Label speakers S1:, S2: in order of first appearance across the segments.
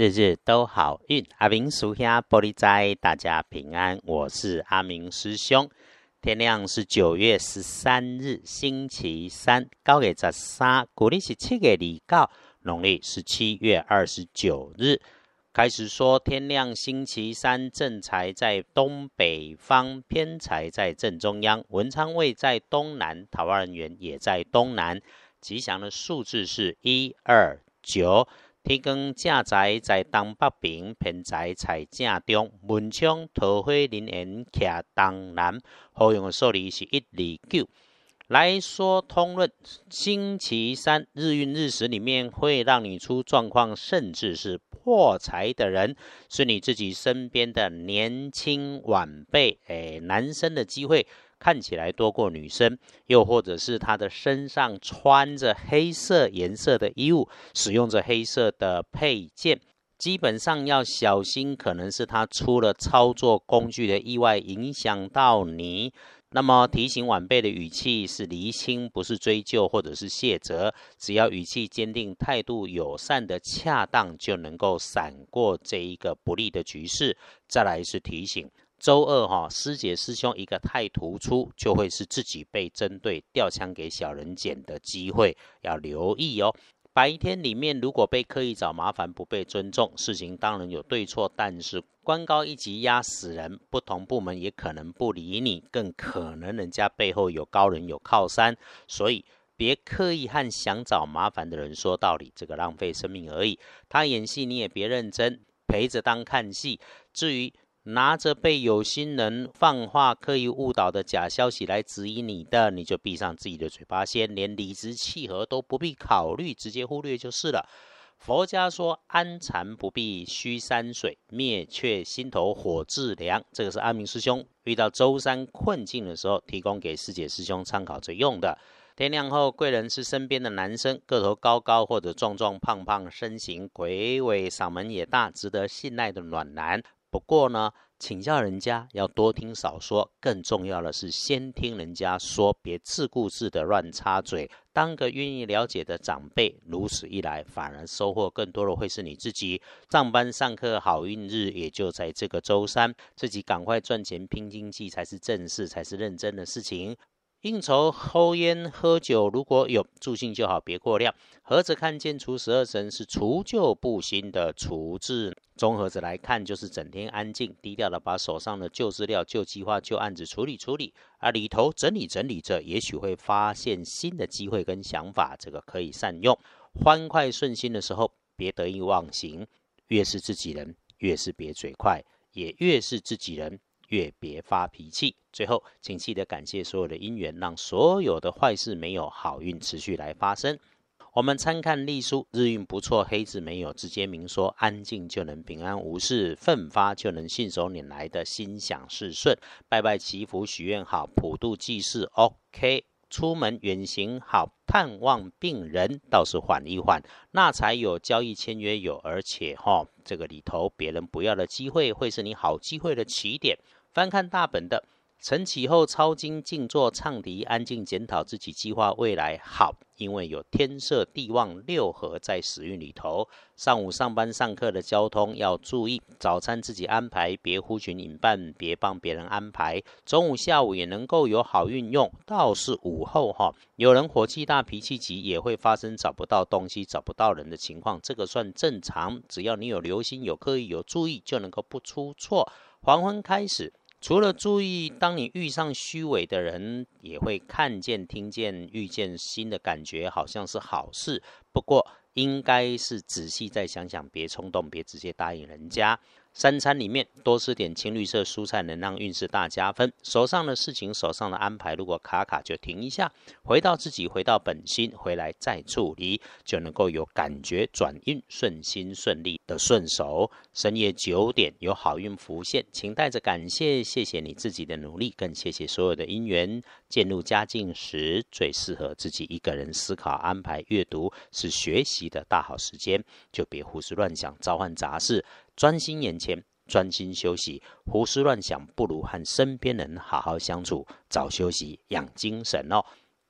S1: 日日都好运。阿明属下玻璃斋，大家平安。我是阿明师兄。天亮是九月十三日，星期三，高给十三，古历是七月二九，农历是七月二十九日。开始说天亮，星期三正财在东北方，偏财在正中央，文昌位在东南，桃花人员也在东南。吉祥的数字是一二九。天光正财在东北边，偏财在正中，文昌桃花人缘徛东南。好用的数字是一二九。来说通论，星期三日运日时里面会让你出状况，甚至是破财的人，是你自己身边的年轻晚辈，哎，男生的机会。看起来多过女生，又或者是他的身上穿着黑色颜色的衣物，使用着黑色的配件，基本上要小心，可能是他出了操作工具的意外，影响到你。那么提醒晚辈的语气是厘清，不是追究或者是谢责，只要语气坚定、态度友善的恰当，就能够闪过这一个不利的局势。再来是提醒。周二哈，师姐师兄一个太突出，就会是自己被针对、吊枪给小人捡的机会，要留意哦。白天里面如果被刻意找麻烦、不被尊重，事情当然有对错，但是官高一级压死人，不同部门也可能不理你，更可能人家背后有高人有靠山，所以别刻意和想找麻烦的人说道理，这个浪费生命而已。他演戏你也别认真，陪着当看戏。至于。拿着被有心人放话、刻意误导的假消息来指引你的，你就闭上自己的嘴巴，先连理直气和都不必考虑，直接忽略就是了。佛家说安禅不必虚山水，灭却心头火自凉。这个是阿明师兄遇到舟山困境的时候，提供给师姐师兄参考着用的。天亮后，贵人是身边的男生，个头高高或者壮壮胖胖，身形魁伟，嗓门也大，值得信赖的暖男。不过呢，请教人家要多听少说，更重要的是先听人家说，别自顾自的乱插嘴。当个愿意了解的长辈，如此一来，反而收获更多的会是你自己。上班上课好运日也就在这个周三，自己赶快赚钱拼经济才是正事，才是认真的事情。应酬、抽烟、喝酒，如果有助兴就好，别过量。盒子看见除十二神是除旧布新的除字，综合着来看，就是整天安静低调的把手上的旧资料、旧计划、旧案子处理处理，而里头整理整理着，也许会发现新的机会跟想法，这个可以善用。欢快顺心的时候，别得意忘形。越是自己人，越是别嘴快，也越是自己人。越别发脾气。最后，请记得感谢所有的因缘，让所有的坏事没有，好运持续来发生。我们参看历书，日运不错，黑字没有，直接明说，安静就能平安无事，奋发就能信手拈来的心想事顺。拜拜祈福许愿好，普渡祭祀 OK。出门远行好，探望病人倒是缓一缓，那才有交易签约有，而且哈，这个里头别人不要的机会，会是你好机会的起点。翻看大本的。晨起后抄经静坐唱笛，安静检讨自己计划未来好，因为有天色地旺六合在时运里头。上午上班上课的交通要注意，早餐自己安排，别呼群引伴，别帮别人安排。中午下午也能够有好运用，倒是午后哈，有人火气大脾气急，也会发生找不到东西找不到人的情况，这个算正常，只要你有留心有刻意有注意，就能够不出错。黄昏开始。除了注意，当你遇上虚伪的人，也会看见、听见、遇见新的感觉，好像是好事。不过，应该是仔细再想想，别冲动，别直接答应人家。三餐里面多吃点青绿色蔬菜，能让运势大加分。手上的事情，手上的安排，如果卡卡就停一下，回到自己，回到本心，回来再处理，就能够有感觉转运顺心顺利的顺手。深夜九点有好运浮现，请带着感谢，谢谢你自己的努力，更谢谢所有的因缘。渐入佳境时，最适合自己一个人思考、安排、阅读，是学习的大好时间，就别胡思乱想，召唤杂事。专心眼前，专心休息，胡思乱想不如和身边人好好相处，早休息养精神哦。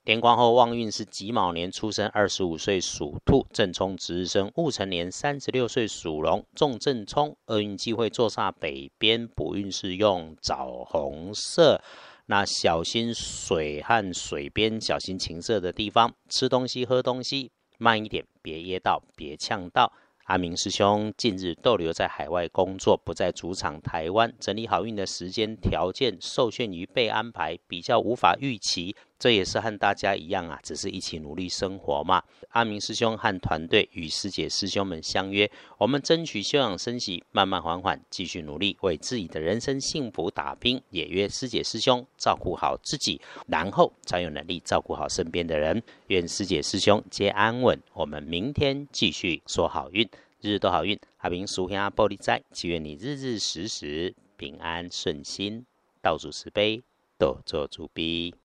S1: 天光后旺运是己卯年出生，二十五岁属兔，正冲值日生戊辰年三十六岁属龙，重正冲，厄运忌讳坐煞北边，补运是用枣红色。那小心水和水边，小心情色的地方，吃东西喝东西慢一点，别噎到，别呛到。阿明师兄近日逗留在海外工作，不在主场台湾，整理好运的时间条件受限于被安排，比较无法预期。这也是和大家一样啊，只是一起努力生活嘛。阿明师兄和团队与师姐师兄们相约，我们争取休养生息，慢慢缓缓，继续努力为自己的人生幸福打拼。也约师姐师兄照顾好自己，然后才有能力照顾好身边的人。愿师姐师兄皆安稳。我们明天继续说好运，日日都好运。阿明叔兄玻璃斋，祈愿你日日时时平安顺心，道主慈悲，多做主逼。